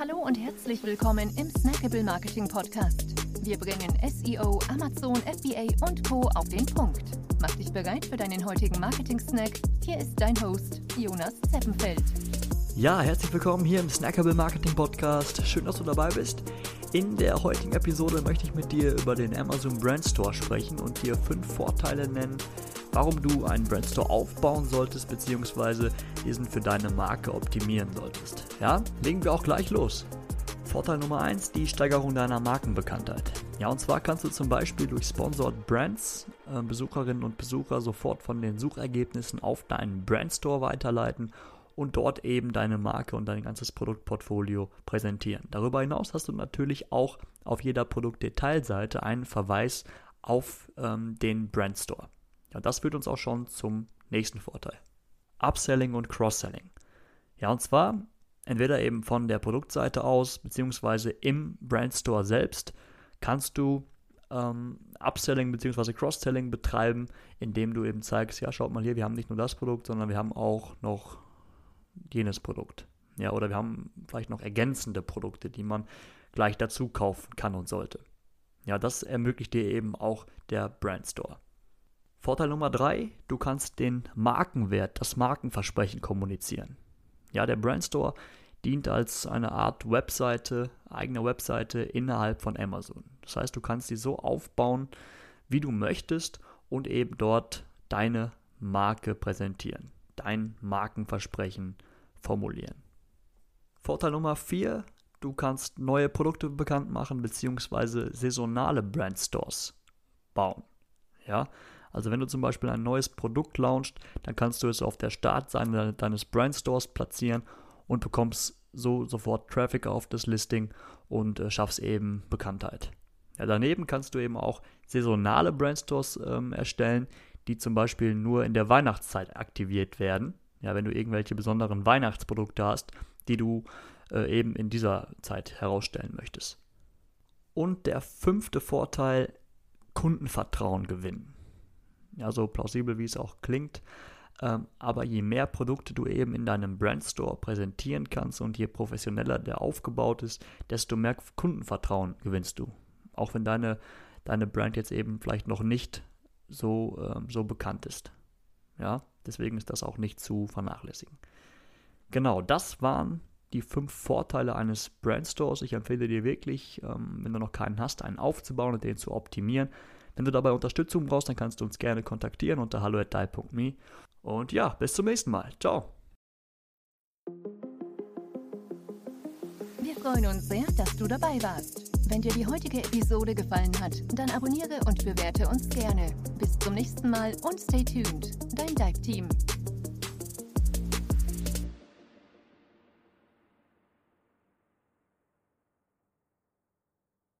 Hallo und herzlich willkommen im Snackable Marketing Podcast. Wir bringen SEO, Amazon, FBA und Co. auf den Punkt. Mach dich bereit für deinen heutigen Marketing-Snack. Hier ist dein Host, Jonas Zeppenfeld. Ja, herzlich willkommen hier im Snackable Marketing Podcast. Schön, dass du dabei bist. In der heutigen Episode möchte ich mit dir über den Amazon Brand Store sprechen und dir fünf Vorteile nennen, warum du einen Brandstore aufbauen solltest, beziehungsweise diesen für deine Marke optimieren solltest. Ja, legen wir auch gleich los. Vorteil Nummer 1, die Steigerung deiner Markenbekanntheit. Ja, und zwar kannst du zum Beispiel durch Sponsored Brands äh, Besucherinnen und Besucher sofort von den Suchergebnissen auf deinen Brandstore weiterleiten und dort eben deine Marke und dein ganzes Produktportfolio präsentieren. Darüber hinaus hast du natürlich auch auf jeder Produktdetailseite einen Verweis auf ähm, den Brandstore. Ja, das führt uns auch schon zum nächsten Vorteil. Upselling und Cross-Selling. Ja, und zwar entweder eben von der Produktseite aus, beziehungsweise im Brandstore selbst, kannst du ähm, Upselling bzw. Cross-Selling betreiben, indem du eben zeigst, ja, schaut mal hier, wir haben nicht nur das Produkt, sondern wir haben auch noch jenes Produkt. Ja, oder wir haben vielleicht noch ergänzende Produkte, die man gleich dazu kaufen kann und sollte. Ja, das ermöglicht dir eben auch der Brandstore. Vorteil Nummer drei, du kannst den Markenwert, das Markenversprechen kommunizieren. Ja, der Brandstore dient als eine Art Webseite, eigene Webseite innerhalb von Amazon. Das heißt, du kannst sie so aufbauen, wie du möchtest und eben dort deine Marke präsentieren, dein Markenversprechen formulieren. Vorteil Nummer vier, du kannst neue Produkte bekannt machen bzw. saisonale Brandstores bauen. Ja, also wenn du zum Beispiel ein neues Produkt launchst, dann kannst du es auf der Startseite deines Brandstores platzieren und bekommst so sofort Traffic auf das Listing und äh, schaffst eben Bekanntheit. Ja, daneben kannst du eben auch saisonale Brandstores ähm, erstellen, die zum Beispiel nur in der Weihnachtszeit aktiviert werden. Ja, wenn du irgendwelche besonderen Weihnachtsprodukte hast, die du äh, eben in dieser Zeit herausstellen möchtest. Und der fünfte Vorteil, Kundenvertrauen gewinnen ja, so plausibel wie es auch klingt. Ähm, aber je mehr Produkte du eben in deinem Brandstore präsentieren kannst und je professioneller der aufgebaut ist, desto mehr Kundenvertrauen gewinnst du. Auch wenn deine, deine Brand jetzt eben vielleicht noch nicht so, ähm, so bekannt ist. Ja, deswegen ist das auch nicht zu vernachlässigen. Genau, das waren die fünf Vorteile eines Brandstores. Ich empfehle dir wirklich, ähm, wenn du noch keinen hast, einen aufzubauen und den zu optimieren. Wenn du dabei Unterstützung brauchst, dann kannst du uns gerne kontaktieren unter hallo@dai.me. Und ja, bis zum nächsten Mal. Ciao. Wir freuen uns sehr, dass du dabei warst. Wenn dir die heutige Episode gefallen hat, dann abonniere und bewerte uns gerne. Bis zum nächsten Mal und stay tuned. Dein Dive Team.